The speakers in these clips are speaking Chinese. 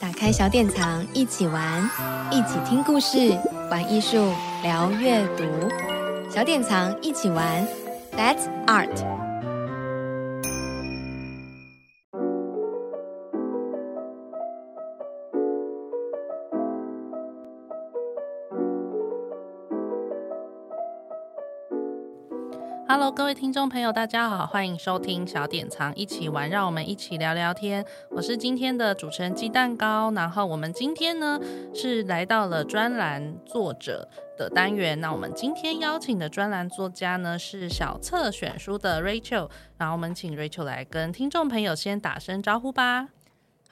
打开小典藏，一起玩，一起听故事，玩艺术，聊阅读。小典藏一起玩，That's Art。Hello，各位听众朋友，大家好，欢迎收听小典藏一起玩，让我们一起聊聊天。我是今天的主持人鸡蛋糕，然后我们今天呢是来到了专栏作者的单元。那我们今天邀请的专栏作家呢是小册选书的 Rachel，然后我们请 Rachel 来跟听众朋友先打声招呼吧。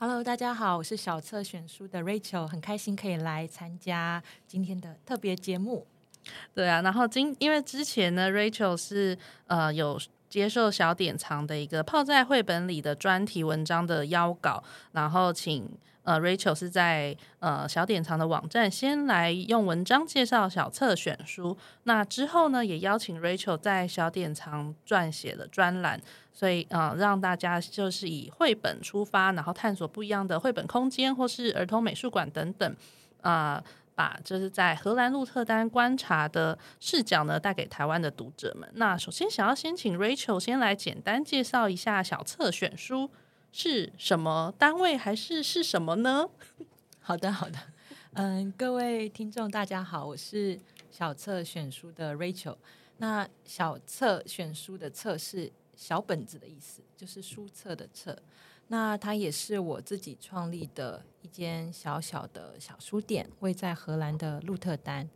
Hello，大家好，我是小册选书的 Rachel，很开心可以来参加今天的特别节目。对啊，然后今因为之前呢，Rachel 是呃有接受小典藏的一个泡在绘本里的专题文章的邀稿，然后请呃 Rachel 是在呃小典藏的网站先来用文章介绍小册选书，那之后呢也邀请 Rachel 在小典藏撰写了专栏，所以呃让大家就是以绘本出发，然后探索不一样的绘本空间或是儿童美术馆等等啊。把这是在荷兰鹿特丹观察的视角呢，带给台湾的读者们。那首先想要先请 Rachel 先来简单介绍一下小册选书是什么单位，还是是什么呢？好的，好的。嗯，各位听众大家好，我是小册选书的 Rachel。那小册选书的册是小本子的意思，就是书册的册。那它也是我自己创立的一间小小的小书店，位在荷兰的鹿特丹。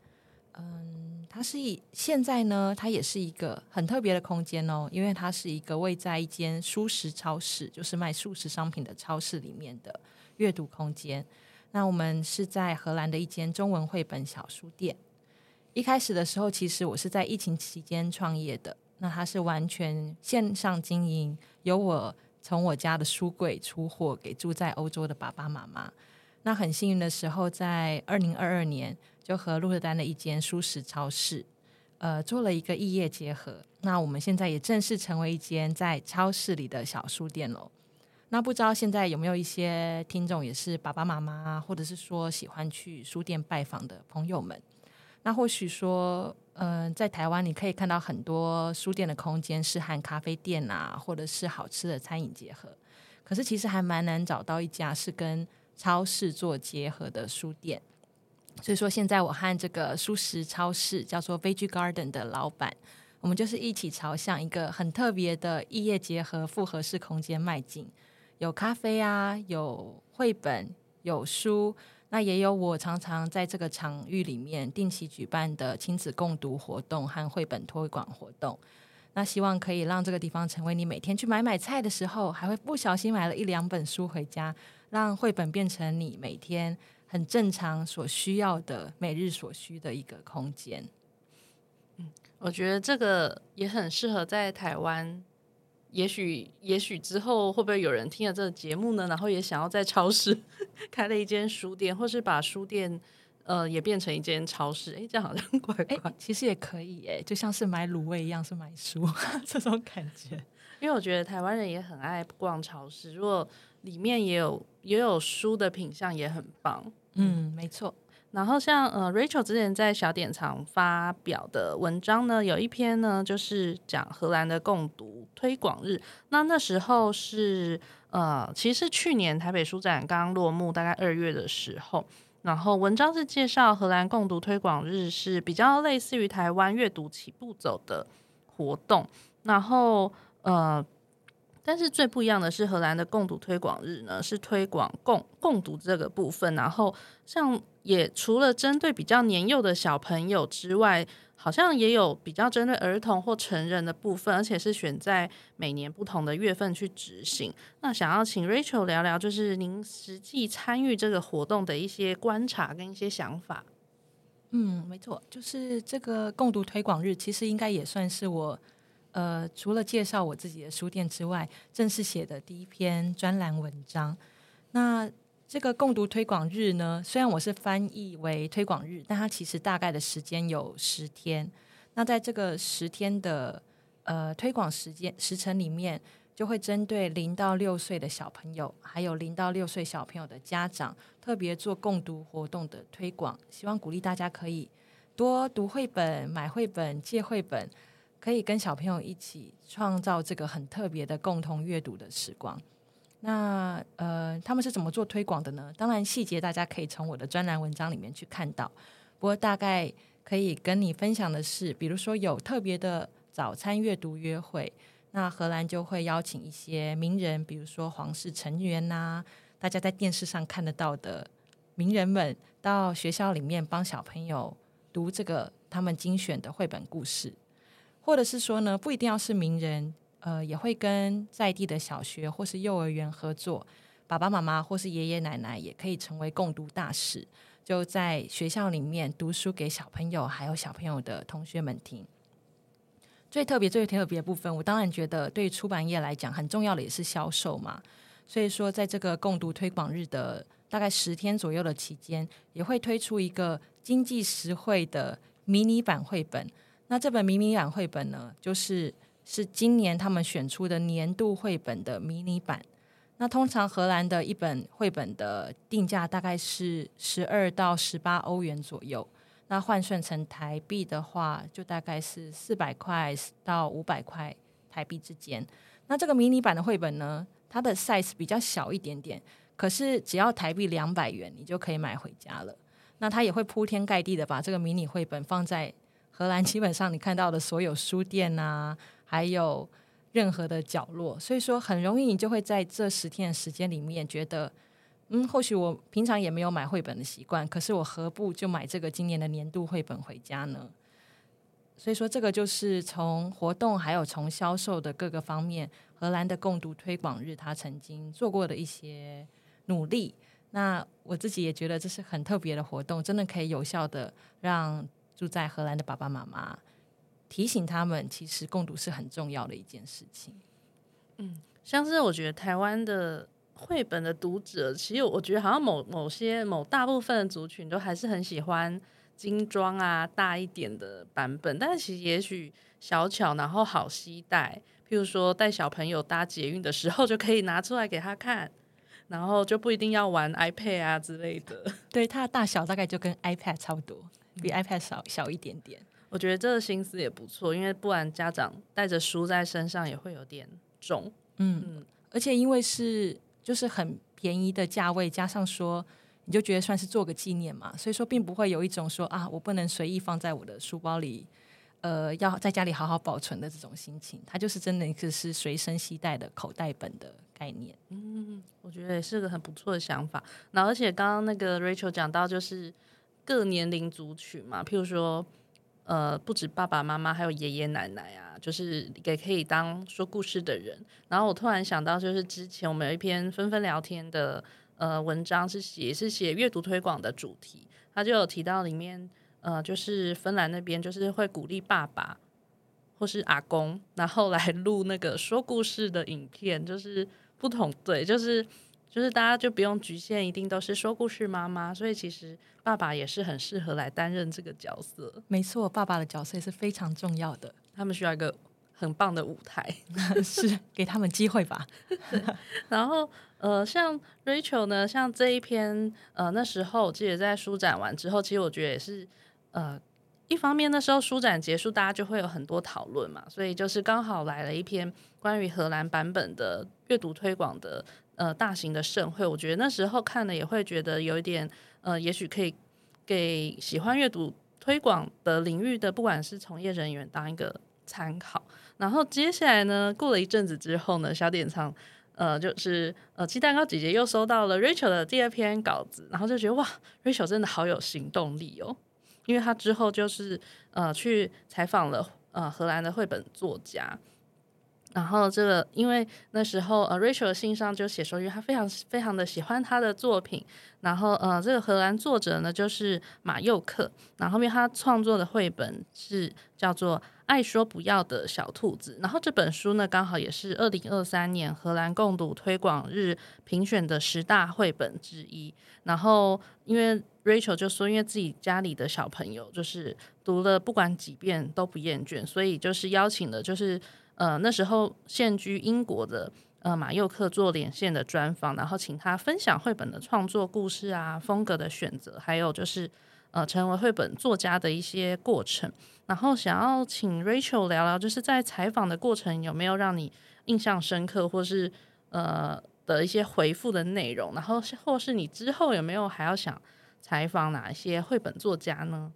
嗯，它是一现在呢，它也是一个很特别的空间哦，因为它是一个位在一间蔬食超市，就是卖素食商品的超市里面的阅读空间。那我们是在荷兰的一间中文绘本小书店。一开始的时候，其实我是在疫情期间创业的，那它是完全线上经营，由我。从我家的书柜出货给住在欧洲的爸爸妈妈。那很幸运的时候，在二零二二年就和鹿特丹的一间蔬食超市，呃，做了一个异业结合。那我们现在也正式成为一间在超市里的小书店喽。那不知道现在有没有一些听众也是爸爸妈妈，或者是说喜欢去书店拜访的朋友们？那或许说。嗯、在台湾你可以看到很多书店的空间是和咖啡店啊，或者是好吃的餐饮结合。可是其实还蛮难找到一家是跟超市做结合的书店。所以说，现在我和这个蔬食超市叫做 Vege Garden 的老板，我们就是一起朝向一个很特别的异业结合复合式空间迈进。有咖啡啊，有绘本，有书。那也有我常常在这个场域里面定期举办的亲子共读活动和绘本推广活动。那希望可以让这个地方成为你每天去买买菜的时候，还会不小心买了一两本书回家，让绘本变成你每天很正常所需要的每日所需的一个空间。嗯，我觉得这个也很适合在台湾。也许，也许之后会不会有人听了这个节目呢？然后也想要在超市 开了一间书店，或是把书店呃也变成一间超市？哎，这样好像怪怪。其实也可以哎，就像是买卤味一样，是买书 这种感觉。因为我觉得台湾人也很爱逛超市，如果里面也有也有书的品相，也很棒。嗯，没错。然后像呃，Rachel 之前在小典藏发表的文章呢，有一篇呢就是讲荷兰的共读推广日。那那时候是呃，其实是去年台北书展刚落幕，大概二月的时候。然后文章是介绍荷兰共读推广日是比较类似于台湾阅读起步走的活动。然后呃。但是最不一样的是，荷兰的共读推广日呢，是推广共共读这个部分。然后，像也除了针对比较年幼的小朋友之外，好像也有比较针对儿童或成人的部分，而且是选在每年不同的月份去执行。那想要请 Rachel 聊聊，就是您实际参与这个活动的一些观察跟一些想法。嗯，没错，就是这个共读推广日，其实应该也算是我。呃，除了介绍我自己的书店之外，正式写的第一篇专栏文章。那这个共读推广日呢，虽然我是翻译为推广日，但它其实大概的时间有十天。那在这个十天的呃推广时间时程里面，就会针对零到六岁的小朋友，还有零到六岁小朋友的家长，特别做共读活动的推广，希望鼓励大家可以多读绘本、买绘本、借绘本，可以跟小朋友一起创造这个很特别的共同阅读的时光。那呃，他们是怎么做推广的呢？当然细节大家可以从我的专栏文章里面去看到。不过大概可以跟你分享的是，比如说有特别的早餐阅读约会。那荷兰就会邀请一些名人，比如说皇室成员呐、大家在电视上看得到的名人们，到学校里面帮小朋友读这个他们精选的绘本故事，或者是说呢，不一定要是名人，呃，也会跟在地的小学或是幼儿园合作，爸爸妈妈或是爷爷奶奶也可以成为共读大使，就在学校里面读书给小朋友还有小朋友的同学们听。最特别、最特别的部分，我当然觉得对出版业来讲很重要的也是销售嘛。所以说，在这个共读推广日的大概十天左右的期间，也会推出一个经济实惠的迷你版绘本。那这本迷你版绘本呢，就是是今年他们选出的年度绘本的迷你版。那通常荷兰的一本绘本的定价大概是十二到十八欧元左右。那换算成台币的话，就大概是四百块到五百块台币之间。那这个迷你版的绘本呢，它的 size 比较小一点点，可是只要台币两百元，你就可以买回家了。那它也会铺天盖地的把这个迷你绘本放在荷兰基本上你看到的所有书店啊，还有任何的角落，所以说很容易你就会在这十天的时间里面觉得。嗯，或许我平常也没有买绘本的习惯，可是我何不就买这个今年的年度绘本回家呢？所以说，这个就是从活动还有从销售的各个方面，荷兰的共读推广日他曾经做过的一些努力。那我自己也觉得这是很特别的活动，真的可以有效的让住在荷兰的爸爸妈妈提醒他们，其实共读是很重要的一件事情。嗯，像是我觉得台湾的。绘本的读者，其实我觉得好像某某些某大部分的族群都还是很喜欢精装啊，大一点的版本。但是其实也许小巧，然后好携带，譬如说带小朋友搭捷运的时候就可以拿出来给他看，然后就不一定要玩 iPad 啊之类的。对，它的大小大概就跟 iPad 差不多，比 iPad 小小一点点。我觉得这个心思也不错，因为不然家长带着书在身上也会有点重。嗯嗯，而且因为是。就是很便宜的价位，加上说你就觉得算是做个纪念嘛，所以说并不会有一种说啊，我不能随意放在我的书包里，呃，要在家里好好保存的这种心情。它就是真的一个是随身携带的口袋本的概念。嗯，我觉得也是个很不错的想法。那而且刚刚那个 Rachel 讲到，就是各年龄族群嘛，譬如说。呃，不止爸爸妈妈，还有爷爷奶奶啊，就是也可以当说故事的人。然后我突然想到，就是之前我们有一篇纷纷聊天的呃文章，是写是写阅读推广的主题，他就有提到里面呃，就是芬兰那边就是会鼓励爸爸或是阿公，然后来录那个说故事的影片，就是不同对，就是。就是大家就不用局限，一定都是说故事妈妈，所以其实爸爸也是很适合来担任这个角色。没错，爸爸的角色也是非常重要的，他们需要一个很棒的舞台，是给他们机会吧。然后呃，像 Rachel 呢，像这一篇呃，那时候我记得在书展完之后，其实我觉得也是呃，一方面那时候书展结束，大家就会有很多讨论嘛，所以就是刚好来了一篇关于荷兰版本的阅读推广的。呃，大型的盛会，我觉得那时候看了也会觉得有一点，呃，也许可以给喜欢阅读推广的领域的，不管是从业人员当一个参考。然后接下来呢，过了一阵子之后呢，小典藏，呃，就是呃，鸡蛋糕姐姐又收到了 Rachel 的第二篇稿子，然后就觉得哇，Rachel 真的好有行动力哦，因为她之后就是呃去采访了呃荷兰的绘本作家。然后这个，因为那时候呃，Rachel 的信上就写说，因为他非常非常的喜欢他的作品。然后呃，这个荷兰作者呢就是马佑克。然后后面他创作的绘本是叫做《爱说不要的小兔子》。然后这本书呢，刚好也是二零二三年荷兰共读推广日评选的十大绘本之一。然后因为 Rachel 就说，因为自己家里的小朋友就是读了不管几遍都不厌倦，所以就是邀请了就是。呃那时候现居英国的呃马佑克做连线的专访，然后请他分享绘本的创作故事啊、风格的选择，还有就是呃成为绘本作家的一些过程。然后想要请 Rachel 聊聊，就是在采访的过程有没有让你印象深刻，或是呃的一些回复的内容，然后或是你之后有没有还要想采访哪一些绘本作家呢？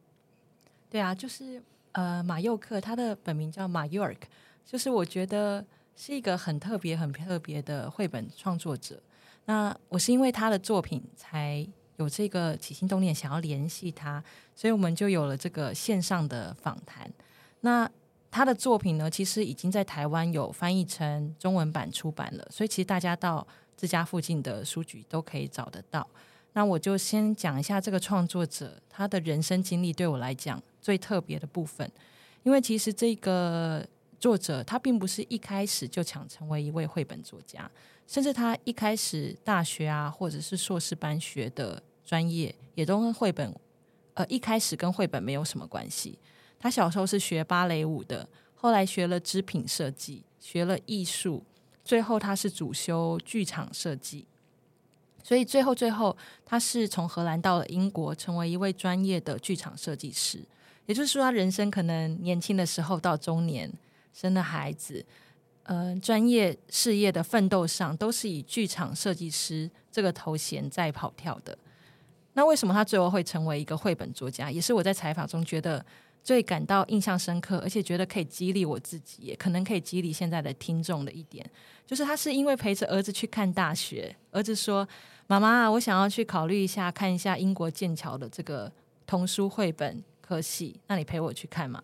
对啊，就是呃马佑克，他的本名叫马 York，就是我觉得是一个很特别、很特别的绘本创作者。那我是因为他的作品才有这个起心动念，想要联系他，所以我们就有了这个线上的访谈。那他的作品呢，其实已经在台湾有翻译成中文版出版了，所以其实大家到自家附近的书局都可以找得到。那我就先讲一下这个创作者他的人生经历，对我来讲最特别的部分，因为其实这个作者他并不是一开始就想成为一位绘本作家，甚至他一开始大学啊，或者是硕士班学的。专业也都跟绘本，呃，一开始跟绘本没有什么关系。他小时候是学芭蕾舞的，后来学了织品设计，学了艺术，最后他是主修剧场设计。所以最后最后，他是从荷兰到了英国，成为一位专业的剧场设计师。也就是说，他人生可能年轻的时候到中年，生的孩子，呃，专业事业的奋斗上，都是以剧场设计师这个头衔在跑跳的。那为什么他最后会成为一个绘本作家？也是我在采访中觉得最感到印象深刻，而且觉得可以激励我自己，也可能可以激励现在的听众的一点，就是他是因为陪着儿子去看大学，儿子说：“妈妈，我想要去考虑一下，看一下英国剑桥的这个童书绘本科系，那你陪我去看嘛？”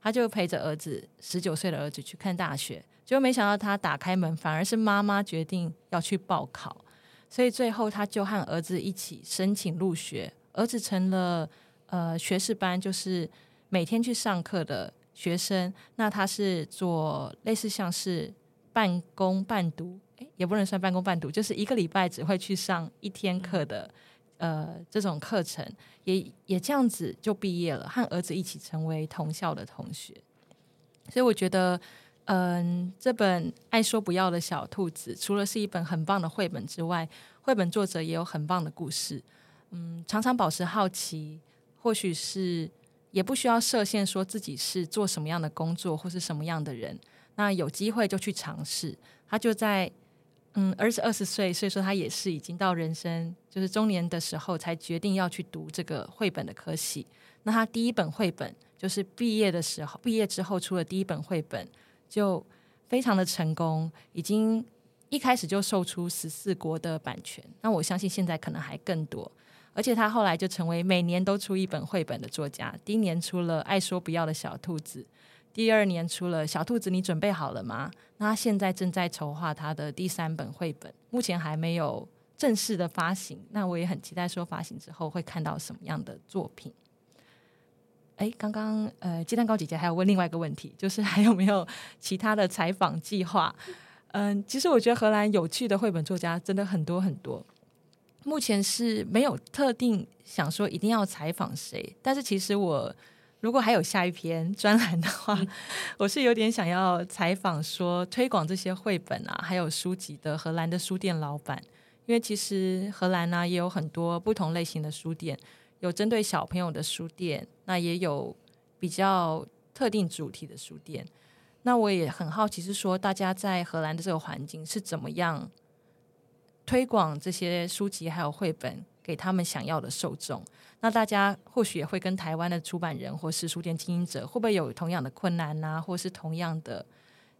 他就陪着儿子，十九岁的儿子去看大学，结果没想到他打开门，反而是妈妈决定要去报考。所以最后，他就和儿子一起申请入学，儿子成了呃学士班，就是每天去上课的学生。那他是做类似像是半工半读，诶，也不能算半工半读，就是一个礼拜只会去上一天课的呃这种课程，也也这样子就毕业了，和儿子一起成为同校的同学。所以我觉得。嗯，这本爱说不要的小兔子，除了是一本很棒的绘本之外，绘本作者也有很棒的故事。嗯，常常保持好奇，或许是也不需要设限，说自己是做什么样的工作或是什么样的人。那有机会就去尝试。他就在嗯，儿子二十岁，所以说他也是已经到人生就是中年的时候，才决定要去读这个绘本的科系。那他第一本绘本就是毕业的时候，毕业之后出了第一本绘本。就非常的成功，已经一开始就售出十四国的版权。那我相信现在可能还更多。而且他后来就成为每年都出一本绘本的作家。第一年出了《爱说不要的小兔子》，第二年出了《小兔子，你准备好了吗》？那他现在正在筹划他的第三本绘本，目前还没有正式的发行。那我也很期待说发行之后会看到什么样的作品。哎，刚刚呃，鸡蛋糕姐姐还有问另外一个问题，就是还有没有其他的采访计划？嗯，其实我觉得荷兰有趣的绘本作家真的很多很多。目前是没有特定想说一定要采访谁，但是其实我如果还有下一篇专栏的话，嗯、我是有点想要采访说推广这些绘本啊，还有书籍的荷兰的书店老板，因为其实荷兰呢、啊、也有很多不同类型的书店。有针对小朋友的书店，那也有比较特定主题的书店。那我也很好奇，是说大家在荷兰的这个环境是怎么样推广这些书籍还有绘本给他们想要的受众？那大家或许也会跟台湾的出版人或是书店经营者，会不会有同样的困难呢、啊？或是同样的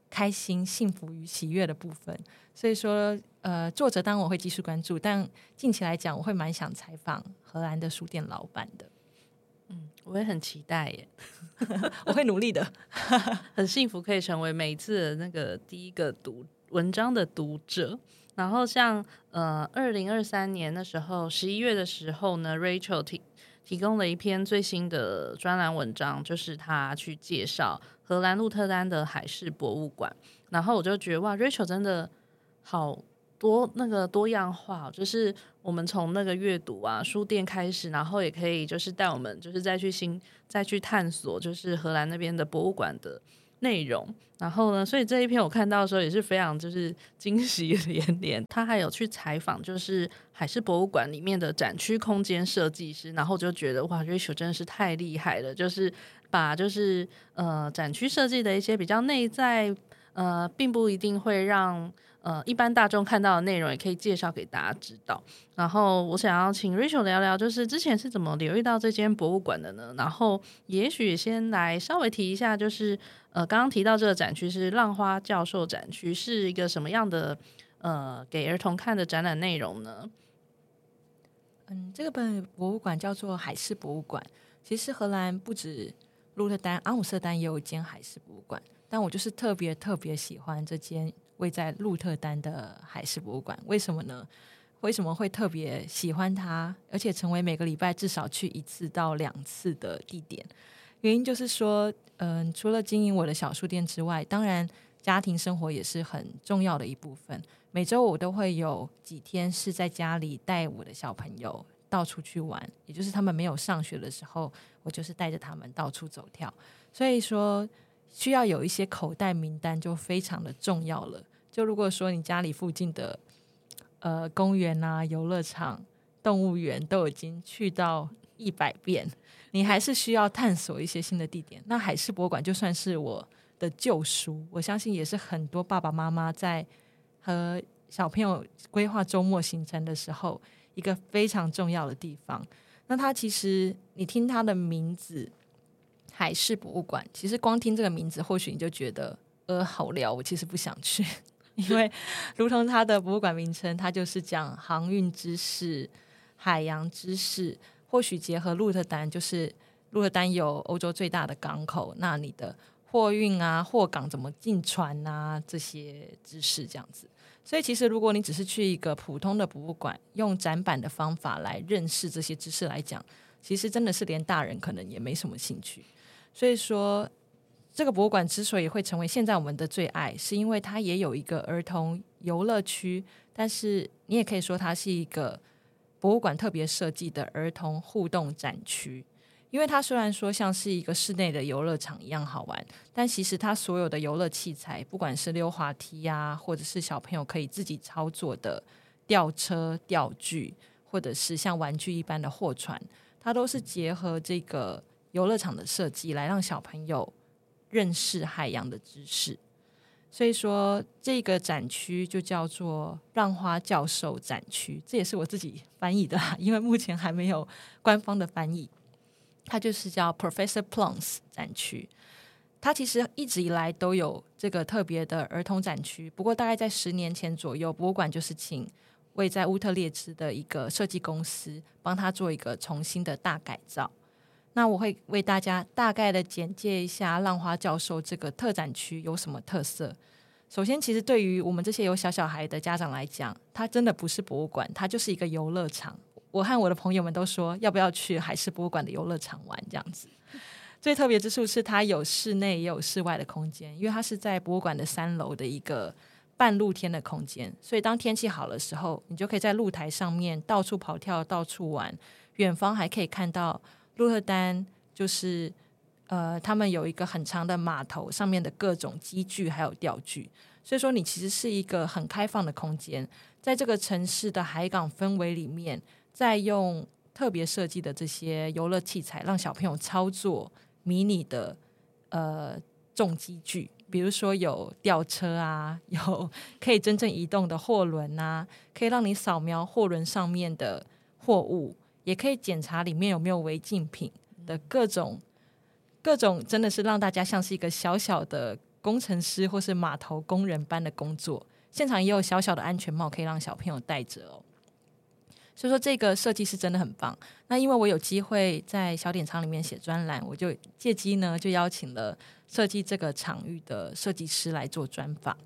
开心、幸福与喜悦的部分？所以说。呃，作者当然我会继续关注，但近期来讲，我会蛮想采访荷兰的书店老板的。嗯，我也很期待耶，我会努力的，很幸福可以成为每一次的那个第一个读文章的读者。然后像呃，二零二三年的时候，十一月的时候呢，Rachel 提提供了一篇最新的专栏文章，就是他去介绍荷兰鹿特丹的海事博物馆。然后我就觉得哇，Rachel 真的好。多那个多样化，就是我们从那个阅读啊书店开始，然后也可以就是带我们就是再去新再去探索，就是荷兰那边的博物馆的内容。然后呢，所以这一篇我看到的时候也是非常就是惊喜连连。他还有去采访，就是海事博物馆里面的展区空间设计师，然后就觉得哇，Rachel 真的是太厉害了，就是把就是呃展区设计的一些比较内在呃，并不一定会让。呃，一般大众看到的内容也可以介绍给大家知道。然后我想要请 Rachel 聊聊，就是之前是怎么留意到这间博物馆的呢？然后也许先来稍微提一下，就是呃，刚刚提到这个展区是浪花教授展区，是一个什么样的呃给儿童看的展览内容呢？嗯，这个本博物馆叫做海事博物馆。其实荷兰不止鹿特丹，阿姆斯特丹也有一间海事博物馆，但我就是特别特别喜欢这间。位在鹿特丹的海事博物馆，为什么呢？为什么会特别喜欢它，而且成为每个礼拜至少去一次到两次的地点？原因就是说，嗯、除了经营我的小书店之外，当然家庭生活也是很重要的一部分。每周我都会有几天是在家里带我的小朋友到处去玩，也就是他们没有上学的时候，我就是带着他们到处走跳。所以说。需要有一些口袋名单就非常的重要了。就如果说你家里附近的呃公园啊、游乐场、动物园都已经去到一百遍，你还是需要探索一些新的地点。那海事博物馆就算是我的旧书，我相信也是很多爸爸妈妈在和小朋友规划周末行程的时候一个非常重要的地方。那它其实你听它的名字。海事博物馆，其实光听这个名字，或许你就觉得呃好聊，我其实不想去，因为如同它的博物馆名称，它就是讲航运知识、海洋知识，或许结合鹿特丹，就是鹿特丹有欧洲最大的港口，那你的货运啊、货港怎么进船啊这些知识这样子。所以其实如果你只是去一个普通的博物馆，用展板的方法来认识这些知识来讲，其实真的是连大人可能也没什么兴趣。所以说，这个博物馆之所以会成为现在我们的最爱，是因为它也有一个儿童游乐区，但是你也可以说它是一个博物馆特别设计的儿童互动展区。因为它虽然说像是一个室内的游乐场一样好玩，但其实它所有的游乐器材，不管是溜滑梯呀，或者是小朋友可以自己操作的吊车、吊具，或者是像玩具一般的货船，它都是结合这个。游乐场的设计来让小朋友认识海洋的知识，所以说这个展区就叫做浪花教授展区，这也是我自己翻译的，因为目前还没有官方的翻译。它就是叫 Professor Plums 展区，它其实一直以来都有这个特别的儿童展区，不过大概在十年前左右，博物馆就是请位在乌特列兹的一个设计公司帮他做一个重新的大改造。那我会为大家大概的简介一下浪花教授这个特展区有什么特色。首先，其实对于我们这些有小小孩的家长来讲，它真的不是博物馆，它就是一个游乐场。我和我的朋友们都说，要不要去海事博物馆的游乐场玩？这样子。最特别之处是它有室内也有室外的空间，因为它是在博物馆的三楼的一个半露天的空间，所以当天气好的时候，你就可以在露台上面到处跑跳、到处玩。远方还可以看到。鹿特丹就是，呃，他们有一个很长的码头，上面的各种机具还有吊具，所以说你其实是一个很开放的空间，在这个城市的海港氛围里面，再用特别设计的这些游乐器材，让小朋友操作迷你的呃重机具，比如说有吊车啊，有可以真正移动的货轮啊，可以让你扫描货轮上面的货物。也可以检查里面有没有违禁品的各种各种，真的是让大家像是一个小小的工程师或是码头工人般的工作。现场也有小小的安全帽可以让小朋友戴着哦。所以说这个设计是真的很棒。那因为我有机会在小典藏里面写专栏，我就借机呢就邀请了设计这个场域的设计师来做专访。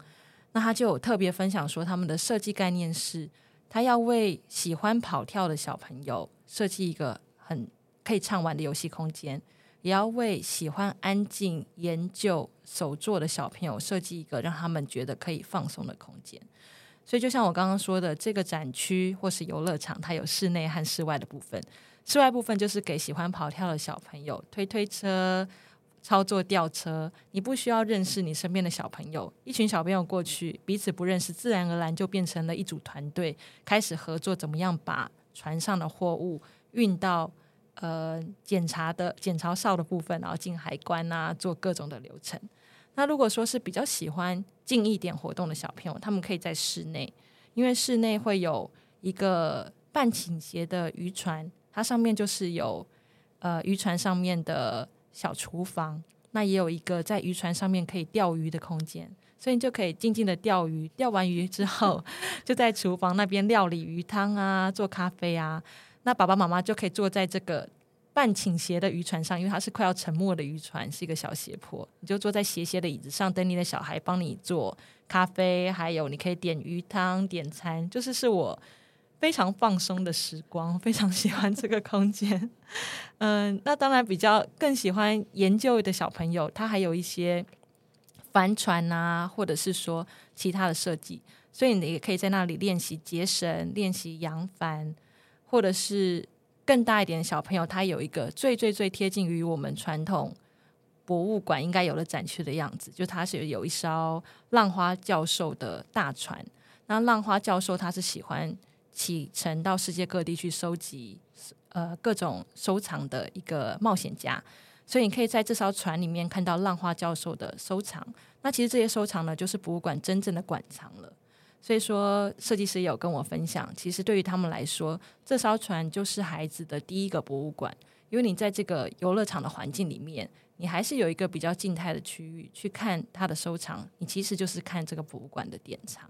那他就有特别分享说，他们的设计概念是，他要为喜欢跑跳的小朋友。设计一个很可以畅玩的游戏空间，也要为喜欢安静研究手作的小朋友设计一个让他们觉得可以放松的空间。所以，就像我刚刚说的，这个展区或是游乐场，它有室内和室外的部分。室外部分就是给喜欢跑跳的小朋友推推车、操作吊车，你不需要认识你身边的小朋友，一群小朋友过去彼此不认识，自然而然就变成了一组团队，开始合作，怎么样把船上的货物运到呃检查的检查哨的部分，然后进海关啊，做各种的流程。那如果说是比较喜欢近一点活动的小朋友，他们可以在室内，因为室内会有一个半倾斜的渔船，它上面就是有呃渔船上面的。小厨房，那也有一个在渔船上面可以钓鱼的空间，所以你就可以静静的钓鱼。钓完鱼之后，就在厨房那边料理鱼汤啊，做咖啡啊。那爸爸妈妈就可以坐在这个半倾斜的渔船上，因为它是快要沉没的渔船，是一个小斜坡。你就坐在斜斜的椅子上，等你的小孩帮你做咖啡，还有你可以点鱼汤、点餐，就是是我。非常放松的时光，非常喜欢这个空间。嗯，那当然比较更喜欢研究的小朋友，他还有一些帆船啊，或者是说其他的设计，所以你也可以在那里练习结绳、练习扬帆，或者是更大一点的小朋友，他有一个最最最贴近于我们传统博物馆应该有的展区的样子，就他是有一艘浪花教授的大船。那浪花教授他是喜欢。启程到世界各地去收集呃各种收藏的一个冒险家，所以你可以在这艘船里面看到浪花教授的收藏。那其实这些收藏呢，就是博物馆真正的馆藏了。所以说，设计师也有跟我分享，其实对于他们来说，这艘船就是孩子的第一个博物馆，因为你在这个游乐场的环境里面，你还是有一个比较静态的区域去看他的收藏，你其实就是看这个博物馆的典藏。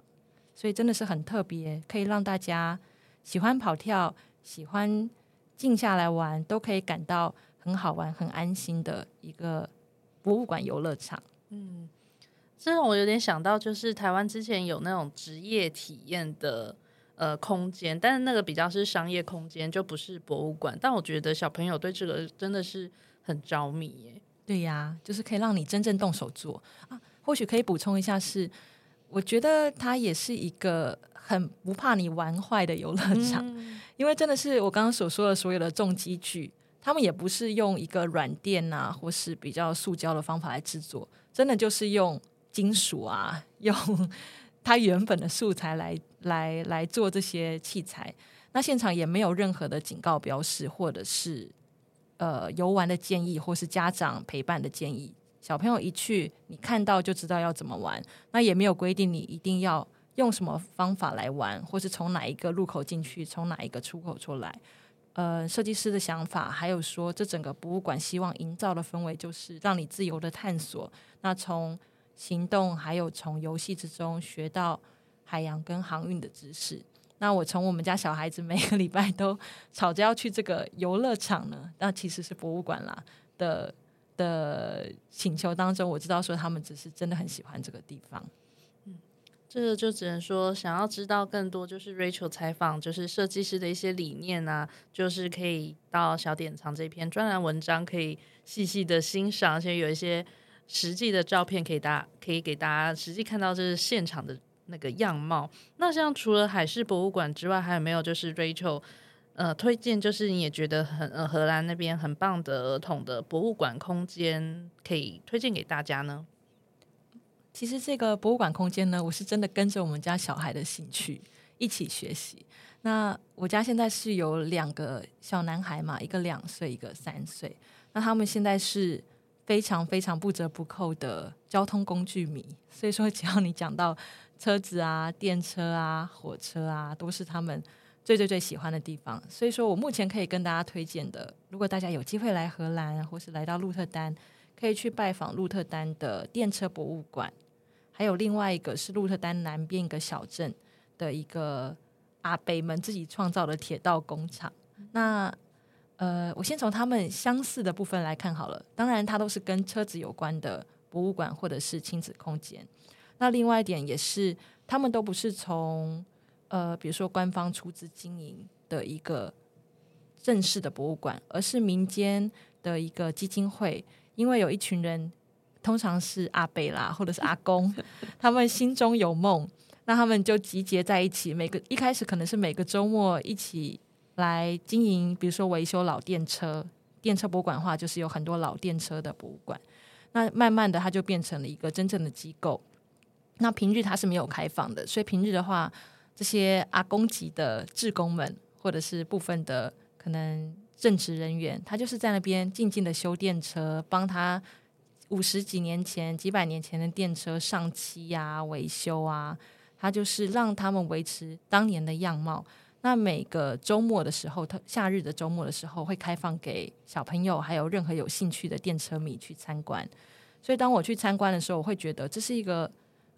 所以真的是很特别，可以让大家喜欢跑跳、喜欢静下来玩，都可以感到很好玩、很安心的一个博物馆游乐场。嗯，这让我有点想到，就是台湾之前有那种职业体验的呃空间，但是那个比较是商业空间，就不是博物馆。但我觉得小朋友对这个真的是很着迷耶。对呀，就是可以让你真正动手做啊。或许可以补充一下是。我觉得它也是一个很不怕你玩坏的游乐场，嗯、因为真的是我刚刚所说的所有的重机具，他们也不是用一个软垫啊，或是比较塑胶的方法来制作，真的就是用金属啊，用它原本的素材来来来做这些器材。那现场也没有任何的警告标识，或者是呃游玩的建议，或是家长陪伴的建议。小朋友一去，你看到就知道要怎么玩，那也没有规定你一定要用什么方法来玩，或是从哪一个入口进去，从哪一个出口出来。呃，设计师的想法，还有说这整个博物馆希望营造的氛围，就是让你自由的探索。那从行动，还有从游戏之中学到海洋跟航运的知识。那我从我们家小孩子每个礼拜都吵着要去这个游乐场呢，那其实是博物馆啦的。的请求当中，我知道说他们只是真的很喜欢这个地方。嗯，这个就只能说想要知道更多，就是 Rachel 采访，就是设计师的一些理念啊，就是可以到小典藏这篇专栏文章，可以细细的欣赏，而且有一些实际的照片，可以大家可以给大家实际看到这是现场的那个样貌。那像除了海事博物馆之外，还有没有就是 Rachel？呃，推荐就是你也觉得很呃荷兰那边很棒的儿童的博物馆空间，可以推荐给大家呢？其实这个博物馆空间呢，我是真的跟着我们家小孩的兴趣一起学习。那我家现在是有两个小男孩嘛，一个两岁，一个三岁。那他们现在是非常非常不折不扣的交通工具迷，所以说只要你讲到车子啊、电车啊、火车啊，都是他们。最最最喜欢的地方，所以说我目前可以跟大家推荐的，如果大家有机会来荷兰，或是来到鹿特丹，可以去拜访鹿特丹的电车博物馆，还有另外一个是鹿特丹南边一个小镇的一个阿北们自己创造的铁道工厂。那呃，我先从他们相似的部分来看好了，当然它都是跟车子有关的博物馆或者是亲子空间。那另外一点也是，他们都不是从呃，比如说官方出资经营的一个正式的博物馆，而是民间的一个基金会，因为有一群人，通常是阿贝啦，或者是阿公，他们心中有梦，那他们就集结在一起，每个一开始可能是每个周末一起来经营，比如说维修老电车电车博物馆的话，就是有很多老电车的博物馆。那慢慢的，它就变成了一个真正的机构。那平日它是没有开放的，所以平日的话，这些阿公级的志工们，或者是部分的可能正职人员，他就是在那边静静的修电车，帮他五十几年前、几百年前的电车上漆啊、维修啊，他就是让他们维持当年的样貌。那每个周末的时候，他夏日的周末的时候，会开放给小朋友还有任何有兴趣的电车迷去参观。所以当我去参观的时候，我会觉得这是一个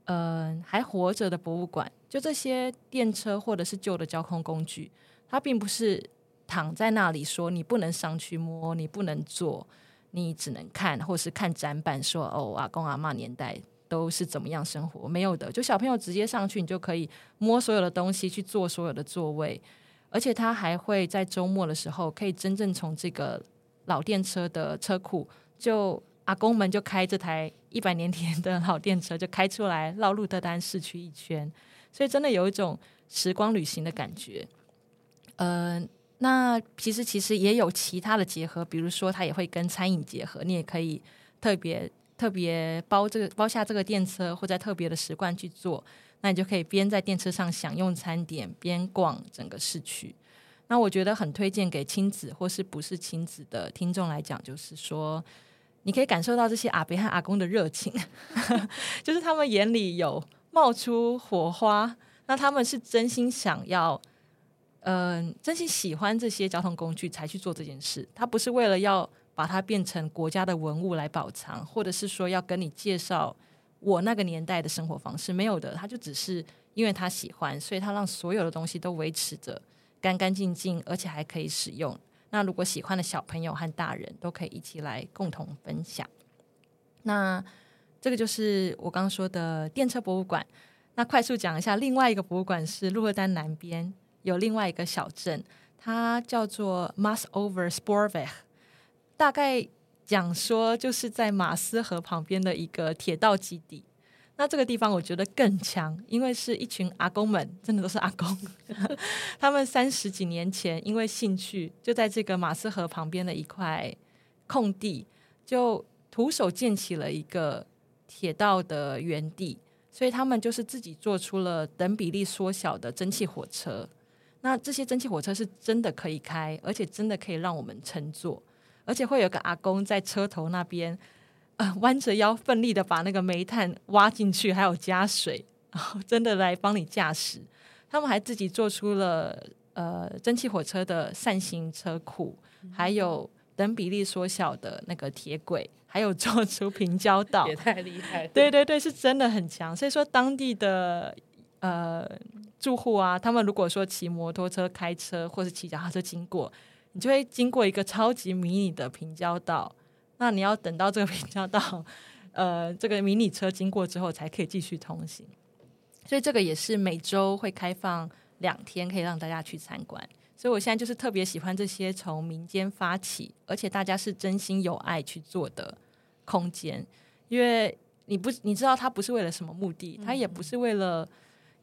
嗯、还活着的博物馆。就这些电车或者是旧的交通工具，它并不是躺在那里说你不能上去摸，你不能坐，你只能看，或是看展板说哦，阿公阿嬷年代。都是怎么样生活？没有的，就小朋友直接上去，你就可以摸所有的东西，去坐所有的座位，而且他还会在周末的时候，可以真正从这个老电车的车库，就阿公们就开这台一百年前 的老电车，就开出来绕鹿特丹市区一圈，所以真的有一种时光旅行的感觉。嗯、呃，那其实其实也有其他的结合，比如说它也会跟餐饮结合，你也可以特别。特别包这个包下这个电车，或在特别的时段去坐，那你就可以边在电车上享用餐点，边逛整个市区。那我觉得很推荐给亲子或是不是亲子的听众来讲，就是说你可以感受到这些阿伯和阿公的热情，就是他们眼里有冒出火花，那他们是真心想要，嗯、真心喜欢这些交通工具才去做这件事，他不是为了要。把它变成国家的文物来保藏，或者是说要跟你介绍我那个年代的生活方式，没有的，他就只是因为他喜欢，所以他让所有的东西都维持着干干净净，而且还可以使用。那如果喜欢的小朋友和大人都可以一起来共同分享。那这个就是我刚刚说的电车博物馆。那快速讲一下，另外一个博物馆是鹿特丹南边有另外一个小镇，它叫做 m a s Over s p o r v e c h。大概讲说，就是在马斯河旁边的一个铁道基地。那这个地方我觉得更强，因为是一群阿公们，真的都是阿公。他们三十几年前因为兴趣，就在这个马斯河旁边的一块空地，就徒手建起了一个铁道的原地。所以他们就是自己做出了等比例缩小的蒸汽火车。那这些蒸汽火车是真的可以开，而且真的可以让我们乘坐。而且会有个阿公在车头那边，呃，弯着腰奋力的把那个煤炭挖进去，还有加水，然后真的来帮你驾驶。他们还自己做出了呃蒸汽火车的扇形车库，还有等比例缩小的那个铁轨，还有做出平交道，也太厉害。对对对，是真的很强。所以说当地的呃住户啊，他们如果说骑摩托车、开车或是骑脚踏车经过。你就会经过一个超级迷你的平交道，那你要等到这个平交道，呃，这个迷你车经过之后才可以继续通行。所以这个也是每周会开放两天，可以让大家去参观。所以我现在就是特别喜欢这些从民间发起，而且大家是真心有爱去做的空间，因为你不你知道他不是为了什么目的，他也不是为了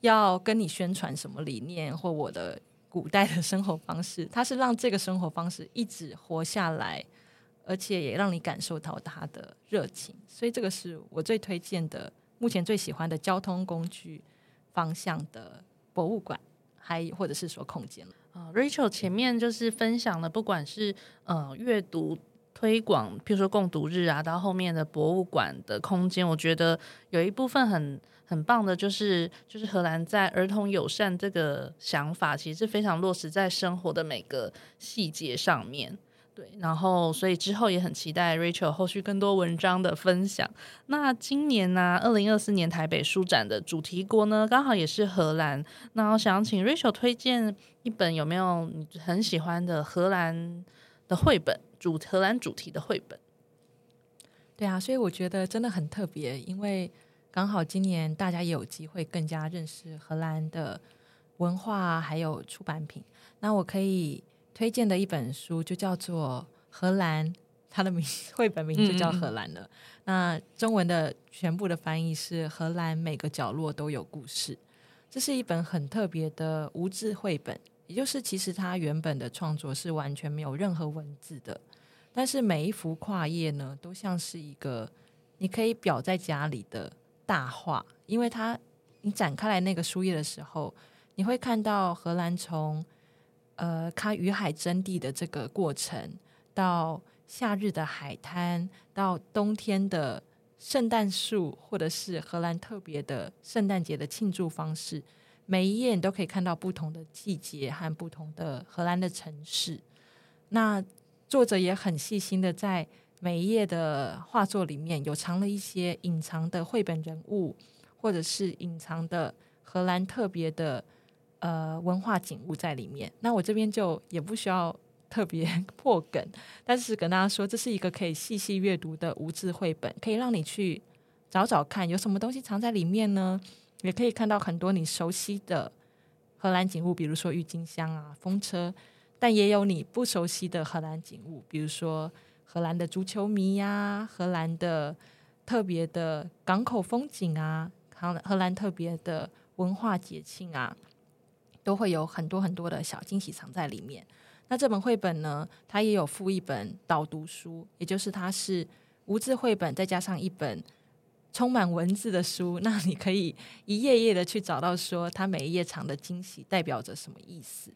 要跟你宣传什么理念或我的。古代的生活方式，他是让这个生活方式一直活下来，而且也让你感受到他的热情。所以，这个是我最推荐的，目前最喜欢的交通工具方向的博物馆，还或者是说空间。啊，Rachel 前面就是分享了，不管是呃阅读推广，譬如说共读日啊，到后面的博物馆的空间，我觉得有一部分很。很棒的，就是就是荷兰在儿童友善这个想法，其实是非常落实在生活的每个细节上面。对，然后所以之后也很期待 Rachel 后续更多文章的分享。那今年呢、啊，二零二四年台北书展的主题国呢，刚好也是荷兰。那我想请 Rachel 推荐一本有没有你很喜欢的荷兰的绘本，主荷兰主题的绘本？对啊，所以我觉得真的很特别，因为。刚好今年大家也有机会更加认识荷兰的文化还有出版品。那我可以推荐的一本书就叫做《荷兰》，它的名绘本名字叫《荷兰》了。嗯嗯。那中文的全部的翻译是《荷兰每个角落都有故事》。这是一本很特别的无字绘本，也就是其实它原本的创作是完全没有任何文字的。但是每一幅跨页呢，都像是一个你可以裱在家里的大画，因为它你展开来那个书页的时候，你会看到荷兰从呃它与海争地的这个过程，到夏日的海滩，到冬天的圣诞树，或者是荷兰特别的圣诞节的庆祝方式，每一页你都可以看到不同的季节和不同的荷兰的城市。那作者也很细心的在每一页的画作里面有藏了一些隐藏的绘本人物，或者是隐藏的荷兰特别的呃文化景物在里面。那我这边就也不需要特别 破梗，但是跟大家说，这是一个可以细细阅读的无字绘本，可以让你去找找看有什么东西藏在里面呢？也可以看到很多你熟悉的荷兰景物，比如说郁金香啊、风车。但也有你不熟悉的荷兰景物，比如说荷兰的足球迷呀、荷兰的特别的港口风景啊，荷荷兰特别的文化节庆啊，都会有很多很多的小惊喜藏在里面。那这本绘本呢，它也有附一本导读书，也就是它是无字绘本，再加上一本充满文字的书，那你可以一页页的去找到说它每一页藏的惊喜代表着什么意思。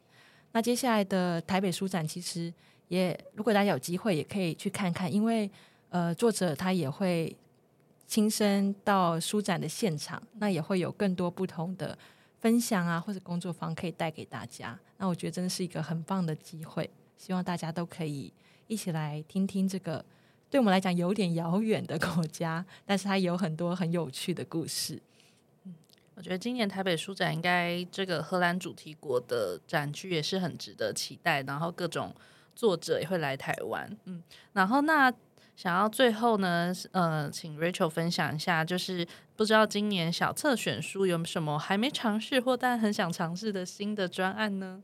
那接下来的台北书展，其实也如果大家有机会，也可以去看看，因为呃，作者他也会亲身到书展的现场，那也会有更多不同的分享啊，或者工作坊可以带给大家。那我觉得真的是一个很棒的机会，希望大家都可以一起来听听这个对我们来讲有点遥远的国家，但是它有很多很有趣的故事。我觉得今年台北书展应该这个荷兰主题国的展区也是很值得期待，然后各种作者也会来台湾，嗯，然后那想要最后呢，呃，请 Rachel 分享一下，就是不知道今年小册选书有什么还没尝试或但很想尝试的新的专案呢？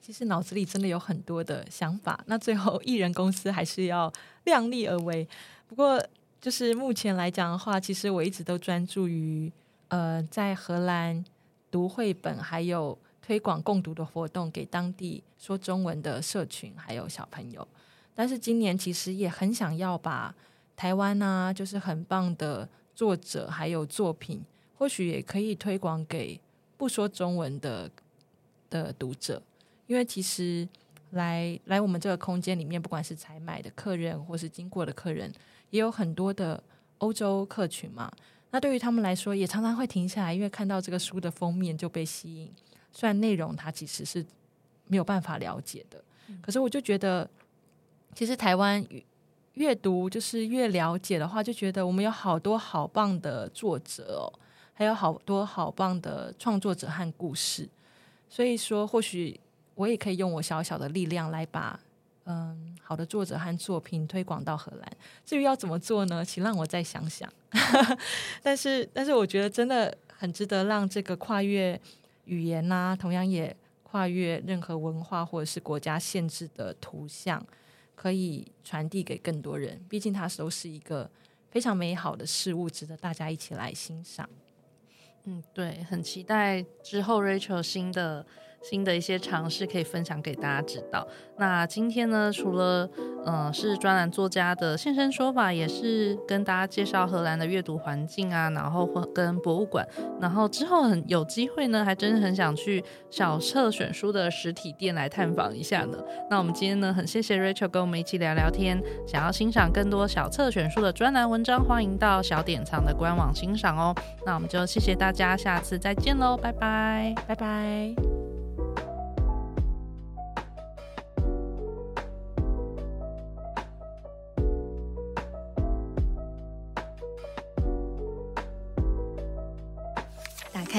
其实脑子里真的有很多的想法，那最后艺人公司还是要量力而为。不过就是目前来讲的话，其实我一直都专注于。呃，在荷兰读绘本，还有推广共读的活动，给当地说中文的社群还有小朋友。但是今年其实也很想要把台湾啊，就是很棒的作者还有作品，或许也可以推广给不说中文的的读者，因为其实来来我们这个空间里面，不管是采买的客人或是经过的客人，也有很多的欧洲客群嘛。那对于他们来说，也常常会停下来，因为看到这个书的封面就被吸引。虽然内容他其实是没有办法了解的，可是我就觉得，其实台湾阅读就是越了解的话，就觉得我们有好多好棒的作者哦，还有好多好棒的创作者和故事。所以说，或许我也可以用我小小的力量来把。嗯，好的作者和作品推广到荷兰。至于要怎么做呢？请让我再想想。但是，但是我觉得真的很值得让这个跨越语言呐、啊，同样也跨越任何文化或者是国家限制的图像，可以传递给更多人。毕竟它都是一个非常美好的事物，值得大家一起来欣赏。嗯，对，很期待之后 Rachel 新的。新的一些尝试可以分享给大家知道。那今天呢，除了嗯、是专栏作家的现身说法，也是跟大家介绍荷兰的阅读环境啊，然后跟博物馆。然后之后很有机会呢，还真的很想去小册选书的实体店来探访一下呢。那我们今天呢，很谢谢 Rachel 跟我们一起聊聊天。想要欣赏更多小册选书的专栏文章，欢迎到小典藏的官网欣赏哦。那我们就谢谢大家，下次再见喽，拜拜，拜拜。